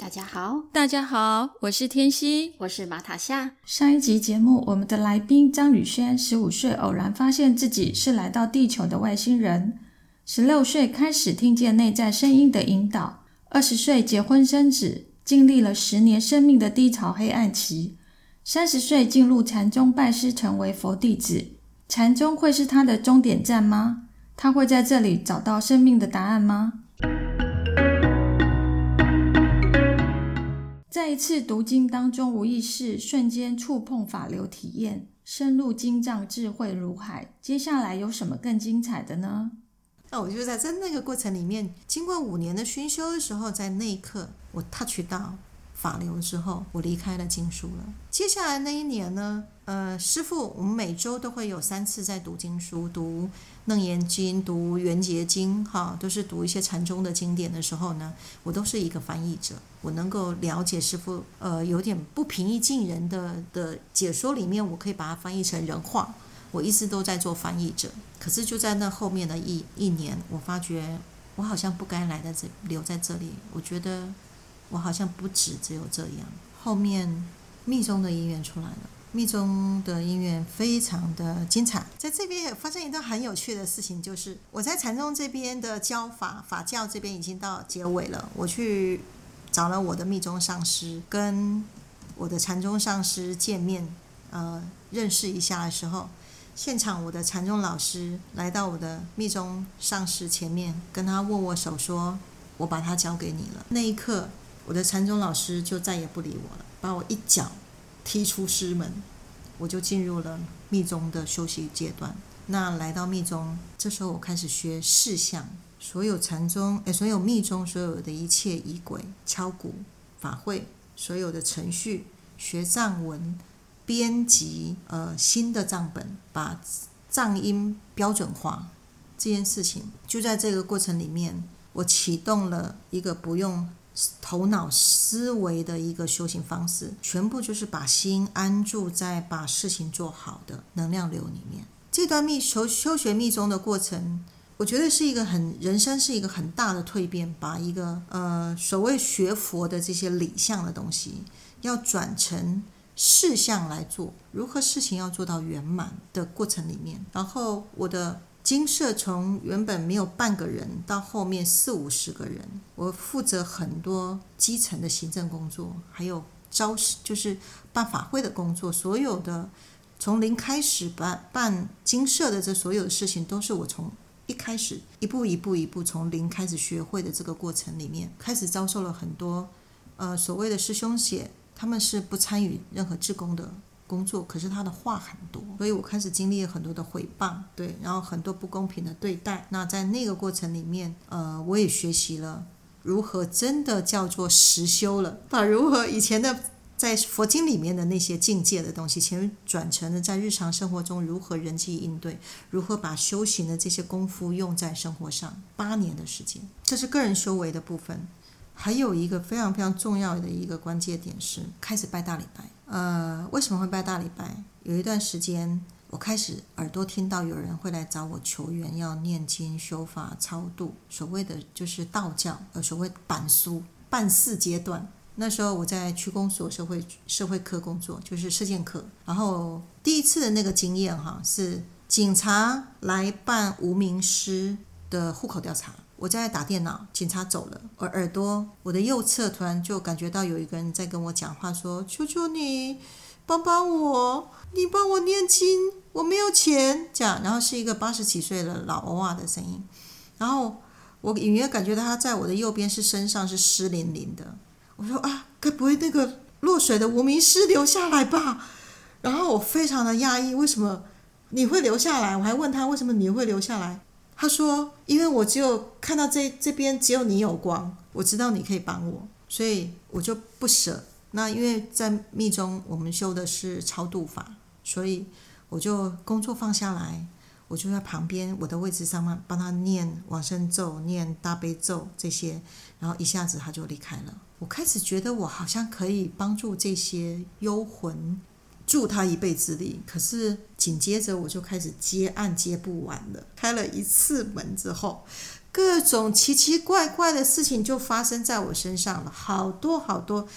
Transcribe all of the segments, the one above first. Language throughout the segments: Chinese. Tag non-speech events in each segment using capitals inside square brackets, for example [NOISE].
大家好，大家好，我是天熙，我是马塔夏。上一集节目，我们的来宾张宇轩，十五岁偶然发现自己是来到地球的外星人，十六岁开始听见内在声音的引导，二十岁结婚生子，经历了十年生命的低潮黑暗期。三十岁进入禅宗拜师，成为佛弟子。禅宗会是他的终点站吗？他会在这里找到生命的答案吗？在一次读经当中，无意识瞬间触碰法流体验，深入经藏，智慧如海。接下来有什么更精彩的呢？那我就在在那个过程里面，经过五年的熏修的时候，在那一刻，我 touch 到。法流之后，我离开了经书了。接下来那一年呢，呃，师傅，我们每周都会有三次在读经书，读《楞严经》、读《圆觉经》，哈，都是读一些禅宗的经典的时候呢，我都是一个翻译者，我能够了解师傅，呃，有点不平易近人的的解说里面，我可以把它翻译成人话。我一直都在做翻译者，可是就在那后面的一一年，我发觉我好像不该来在这留在这里，我觉得。我好像不止只有这样，后面密宗的姻缘出来了，密宗的姻缘非常的精彩。在这边也发生一段很有趣的事情，就是我在禅宗这边的教法法教这边已经到结尾了，我去找了我的密宗上师，跟我的禅宗上师见面，呃，认识一下的时候，现场我的禅宗老师来到我的密宗上师前面，跟他握握手，说：“我把他交给你了。”那一刻。我的禅宗老师就再也不理我了，把我一脚踢出师门，我就进入了密宗的修习阶段。那来到密宗，这时候我开始学事相，所有禅宗诶，所有密宗所有的一切仪轨、敲鼓、法会，所有的程序，学藏文，编辑呃新的藏本，把藏音标准化这件事情，就在这个过程里面，我启动了一个不用。头脑思维的一个修行方式，全部就是把心安住在把事情做好的能量流里面。这段密修修学密宗的过程，我觉得是一个很人生是一个很大的蜕变，把一个呃所谓学佛的这些理相的东西，要转成事相来做，如何事情要做到圆满的过程里面。然后我的。金社从原本没有半个人，到后面四五十个人，我负责很多基层的行政工作，还有招就是办法会的工作，所有的从零开始办办金社的这所有的事情，都是我从一开始一步一步一步从零开始学会的这个过程里面，开始遭受了很多呃所谓的师兄姐，他们是不参与任何志工的。工作，可是他的话很多，所以我开始经历了很多的诽谤，对，然后很多不公平的对待。那在那个过程里面，呃，我也学习了如何真的叫做实修了，把如何以前的在佛经里面的那些境界的东西，全转成了在日常生活中如何人际应对，如何把修行的这些功夫用在生活上。八年的时间，这是个人修为的部分。还有一个非常非常重要的一个关键点是开始拜大礼拜。呃，为什么会拜大礼拜？有一段时间，我开始耳朵听到有人会来找我求援，要念经、修法、超度，所谓的就是道教，呃，所谓板书办事阶段。那时候我在区公所社会社会科工作，就是社建科。然后第一次的那个经验哈，是警察来办无名尸的户口调查。我在打电脑，警察走了，我耳朵，我的右侧突然就感觉到有一个人在跟我讲话，说：“求求你，帮帮我，你帮我念经，我没有钱。”这样，然后是一个八十几岁的老欧啊的声音，然后我隐约感觉到他在我的右边是身上是湿淋淋的。我说：“啊，该不会那个落水的无名尸留下来吧？”然后我非常的讶异，为什么你会留下来？我还问他为什么你会留下来。他说：“因为我只有看到这这边只有你有光，我知道你可以帮我，所以我就不舍那因为在密宗，我们修的是超度法，所以我就工作放下来，我就在旁边我的位置上面帮他念往生咒、念大悲咒这些，然后一下子他就离开了。我开始觉得我好像可以帮助这些幽魂，助他一臂之力。可是紧接着我就开始接案接不完了，开了一次门之后。各种奇奇怪怪的事情就发生在我身上了，好多好多，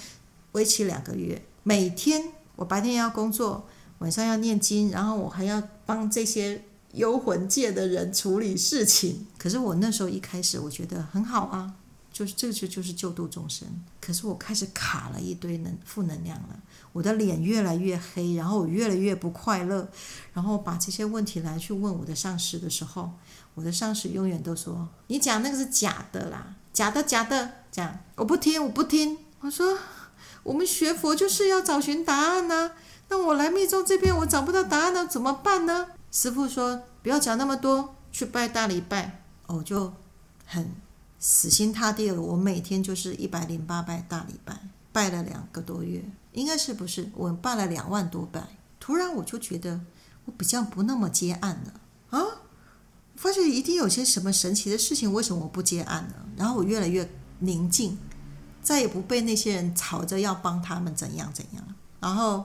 为期两个月。每天我白天要工作，晚上要念经，然后我还要帮这些幽魂界的人处理事情。可是我那时候一开始我觉得很好啊，就是这个就就是救度众生。可是我开始卡了一堆能负能量了，我的脸越来越黑，然后我越来越不快乐，然后把这些问题来去问我的上司的时候。我的上司永远都说：“你讲那个是假的啦，假的假的。”这样我不听，我不听。我说：“我们学佛就是要找寻答案呐。那我来密宗这边，我找不到答案了，怎么办呢？”师傅说：“不要讲那么多，去拜大礼拜。”我就很死心塌地了。我每天就是一百零八拜大礼拜，拜了两个多月，应该是不是？我拜了两万多拜。突然我就觉得我比较不那么接案了啊。发现一定有些什么神奇的事情，为什么我不接案呢？然后我越来越宁静，再也不被那些人吵着要帮他们怎样怎样。然后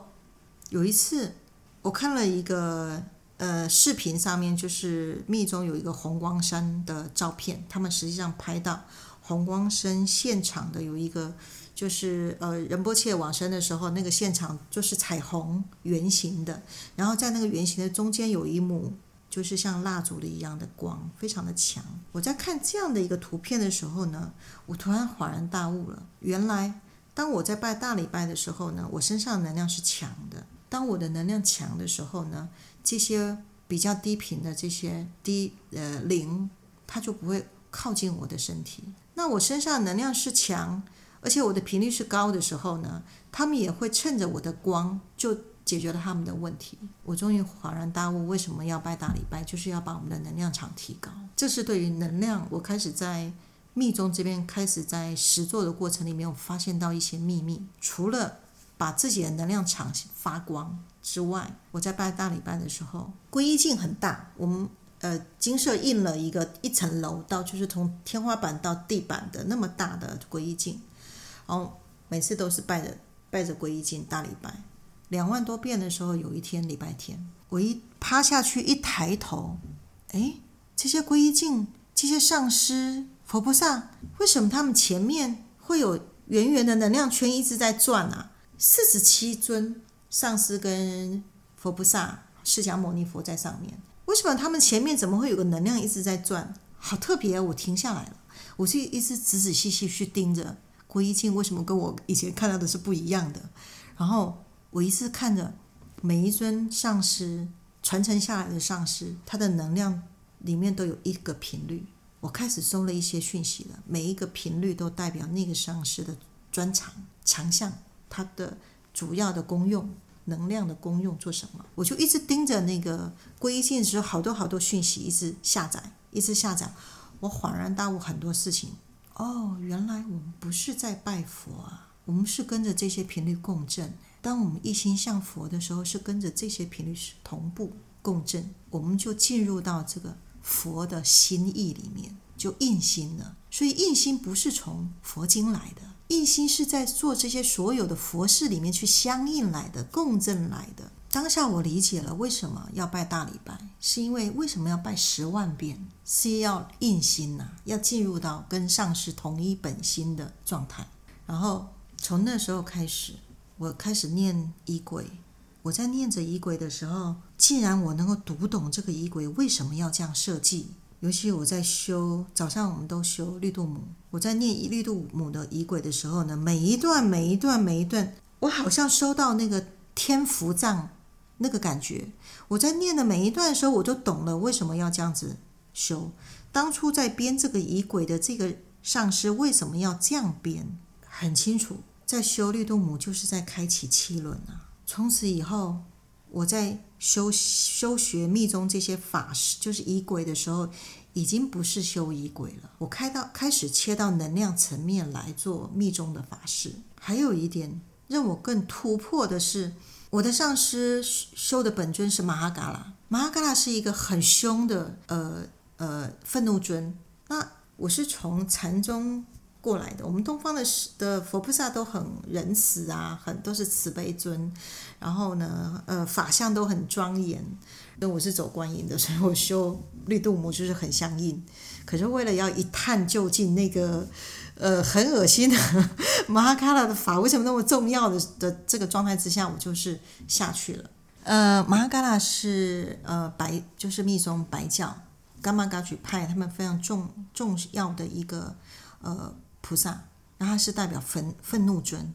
有一次，我看了一个呃视频，上面就是密宗有一个红光山的照片，他们实际上拍到红光山现场的有一个，就是呃仁波切往生的时候，那个现场就是彩虹圆形的，然后在那个圆形的中间有一幕。就是像蜡烛的一样的光，非常的强。我在看这样的一个图片的时候呢，我突然恍然大悟了。原来，当我在拜大礼拜的时候呢，我身上能量是强的。当我的能量强的时候呢，这些比较低频的这些低呃灵，它就不会靠近我的身体。那我身上能量是强，而且我的频率是高的时候呢，他们也会趁着我的光就。解决了他们的问题，我终于恍然大悟，为什么要拜大礼拜，就是要把我们的能量场提高。这是对于能量，我开始在密宗这边开始在实做的过程里面，我发现到一些秘密。除了把自己的能量场发光之外，我在拜大礼拜的时候，皈依镜很大，我们呃金色印了一个一层楼到，就是从天花板到地板的那么大的皈依镜，然后每次都是拜着拜着皈依镜大礼拜。两万多遍的时候，有一天礼拜天，我一趴下去一抬头，哎，这些皈依境、这些上师、佛菩萨，为什么他们前面会有圆圆的能量圈一直在转啊？四十七尊上师跟佛菩萨、释迦牟尼佛在上面，为什么他们前面怎么会有个能量一直在转？好特别！我停下来了，我就一直仔仔细细去盯着郭一静，为什么跟我以前看到的是不一样的？然后。我一次看着每一尊上师传承下来的上师，他的能量里面都有一个频率。我开始收了一些讯息了，每一个频率都代表那个上师的专长、强项，它的主要的功用、能量的功用做什么。我就一直盯着那个皈依镜的时候，好多好多讯息一直下载，一直下载。我恍然大悟很多事情。哦，原来我们不是在拜佛啊，我们是跟着这些频率共振。当我们一心向佛的时候，是跟着这些频率同步共振，我们就进入到这个佛的心意里面，就印心了。所以印心不是从佛经来的，印心是在做这些所有的佛事里面去相应来的、共振来的。当下我理解了为什么要拜大礼拜，是因为为什么要拜十万遍，是要印心呐，要进入到跟上师同一本心的状态。然后从那时候开始。我开始念仪轨，我在念着仪轨的时候，既然我能够读懂这个仪轨为什么要这样设计，尤其我在修早上我们都修绿度母，我在念绿度母的仪轨的时候呢，每一段每一段每一段，我好像收到那个天福藏那个感觉。我在念的每一段的时候，我都懂了为什么要这样子修。当初在编这个仪轨的这个上师为什么要这样编，很清楚。在修绿度母，就是在开启七轮啊！从此以后，我在修修学密宗这些法师，就是仪轨的时候，已经不是修仪轨了。我开到开始切到能量层面来做密宗的法事。还有一点，让我更突破的是，我的上师修的本尊是马哈嘎拉，马哈嘎拉是一个很凶的呃呃愤怒尊。那我是从禅宗过来的，我们东方的的佛菩萨都很仁慈啊，很都是慈悲尊，然后呢，呃，法相都很庄严。那我是走观音的，所以我修绿度母就是很相应。可是为了要一探究竟，那个呃很恶心的马哈卡拉的法为什么那么重要的的这个状态之下，我就是下去了。呃，马哈卡拉是呃白就是密宗白教伽玛噶举派他们非常重重要的一个呃菩萨，那他是代表愤愤怒尊。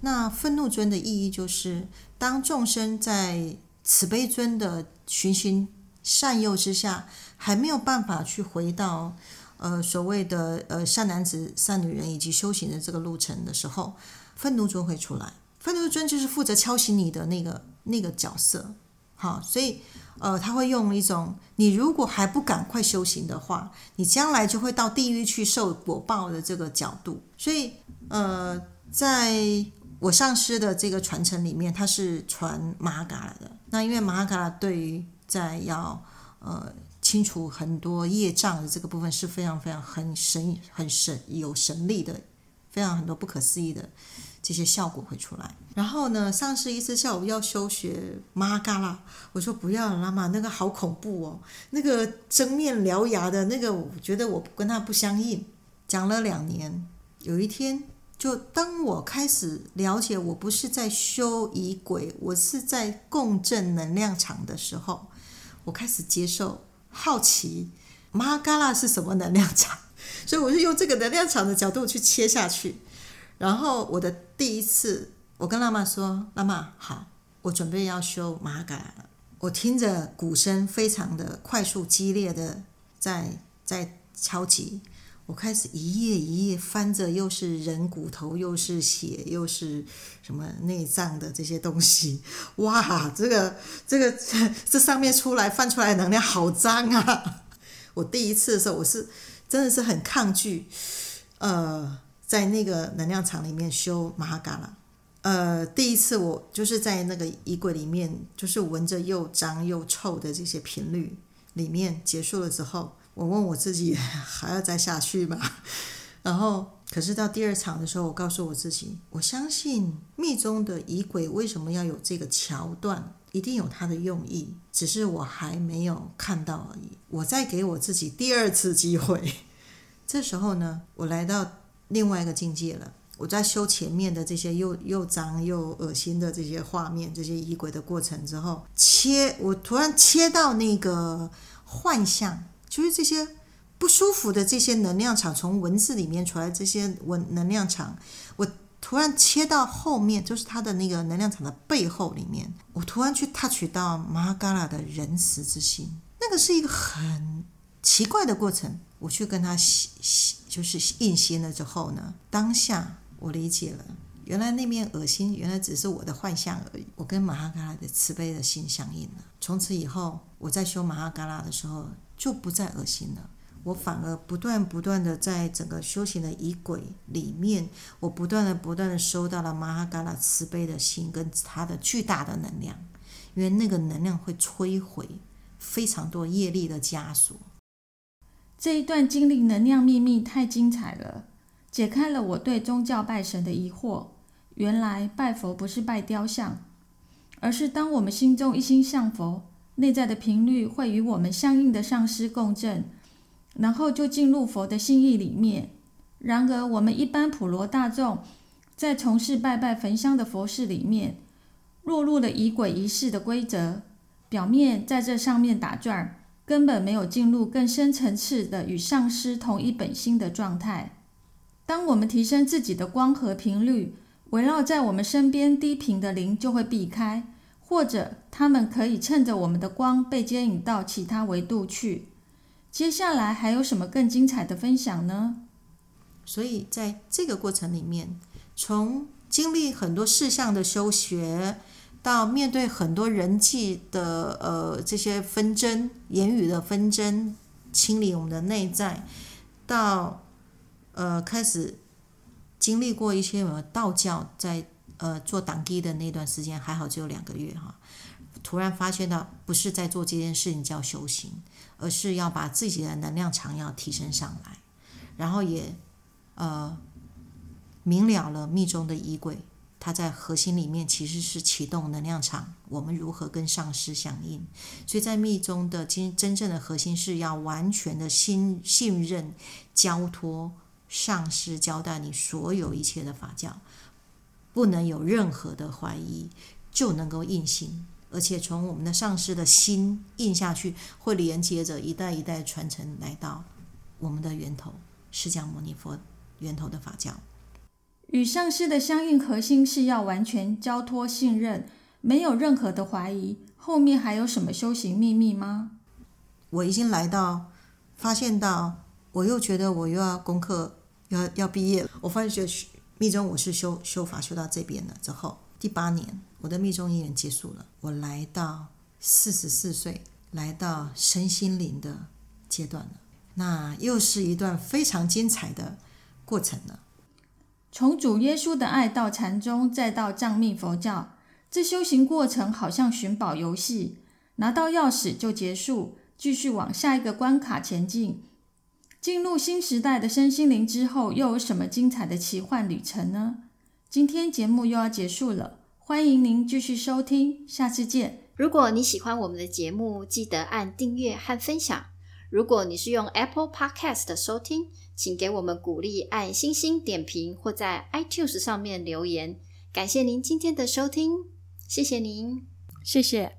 那愤怒尊的意义就是，当众生在慈悲尊的循循善诱之下，还没有办法去回到呃所谓的呃善男子、善女人以及修行的这个路程的时候，愤怒尊会出来。愤怒尊就是负责敲醒你的那个那个角色，好，所以呃他会用一种你如果还不赶快修行的话，你将来就会到地狱去受果报的这个角度。所以呃，在我上师的这个传承里面，他是传马哈嘎拉的。那因为马哈嘎拉对于在要呃清除很多业障的这个部分是非常非常很神很神有神力的，非常很多不可思议的这些效果会出来。然后呢，上师一次下午要修学马哈嘎拉，我说不要了嘛，那个好恐怖哦，那个争面獠牙的那个，我觉得我跟他不相应。讲了两年，有一天。就当我开始了解，我不是在修仪轨，我是在共振能量场的时候，我开始接受好奇，玛嘎拉是什么能量场？[LAUGHS] 所以我就用这个能量场的角度去切下去。然后我的第一次，我跟妈妈说：“妈妈，好，我准备要修马嘎。”我听着鼓声非常的快速激烈的在在敲击。我开始一页一页翻着，又是人骨头，又是血，又是什么内脏的这些东西。[LAUGHS] 哇，这个这个这上面出来翻出来的能量好脏啊！[LAUGHS] 我第一次的时候，我是真的是很抗拒，呃，在那个能量场里面修马哈嘎拉。呃，第一次我就是在那个衣柜里面，就是闻着又脏又臭的这些频率里面结束了之后。我问我自己 [LAUGHS] 还要再下去吗？[LAUGHS] 然后，可是到第二场的时候，我告诉我自己，我相信密宗的仪轨为什么要有这个桥段，一定有它的用意，只是我还没有看到而已。我再给我自己第二次机会。[LAUGHS] 这时候呢，我来到另外一个境界了。我在修前面的这些又又脏又恶心的这些画面、这些仪轨的过程之后，切，我突然切到那个幻象。就是这些不舒服的这些能量场，从文字里面出来这些文能量场，我突然切到后面，就是它的那个能量场的背后里面，我突然去 touch 到玛哈嘎拉的仁慈之心，那个是一个很奇怪的过程。我去跟他，就是印心了之后呢，当下我理解了，原来那面恶心，原来只是我的幻象而已。我跟玛哈嘎拉的慈悲的心相应了。从此以后，我在修玛哈嘎拉的时候。就不再恶心了，我反而不断不断的在整个修行的仪轨里面，我不断的不断的收到了玛哈嘎拉慈悲的心跟他的巨大的能量，因为那个能量会摧毁非常多业力的枷锁。这一段经历能量秘密太精彩了，解开了我对宗教拜神的疑惑。原来拜佛不是拜雕像，而是当我们心中一心向佛。内在的频率会与我们相应的上师共振，然后就进入佛的心意里面。然而，我们一般普罗大众在从事拜拜焚香的佛事里面，落入了仪轨仪式的规则，表面在这上面打转，根本没有进入更深层次的与上师同一本心的状态。当我们提升自己的光和频率，围绕在我们身边低频的灵就会避开。或者他们可以趁着我们的光被接引到其他维度去。接下来还有什么更精彩的分享呢？所以在这个过程里面，从经历很多事项的修学，到面对很多人际的呃这些纷争、言语的纷争，清理我们的内在，到呃开始经历过一些道教在呃做党机的那段时间，还好只有两个月哈，突然发现到不是在做这件事情叫修行，而是要把自己的能量场要提升上来，然后也呃明了了密宗的衣柜。它在核心里面其实是启动能量场，我们如何跟上师响应？所以在密宗的真真正的核心是要完全的信信任、交托上师交代你所有一切的法教，不能有任何的怀疑，就能够印心，而且从我们的上师的心印下去，会连接着一代一代传承来到我们的源头释迦牟尼佛源头的法教。与上师的相应核心是要完全交托信任，没有任何的怀疑。后面还有什么修行秘密吗？我已经来到，发现到，我又觉得我又要功课，要要毕业了。我发现学密宗，我是修修法修到这边了之后，第八年我的密宗一年结束了。我来到四十四岁，来到身心灵的阶段了。那又是一段非常精彩的过程了。从主耶稣的爱到禅宗，再到藏密佛教，这修行过程好像寻宝游戏，拿到钥匙就结束，继续往下一个关卡前进。进入新时代的身心灵之后，又有什么精彩的奇幻旅程呢？今天节目又要结束了，欢迎您继续收听，下次见。如果你喜欢我们的节目，记得按订阅和分享。如果你是用 Apple Podcast 收听，请给我们鼓励，按星星点评或在 iTunes 上面留言。感谢您今天的收听，谢谢您，谢谢。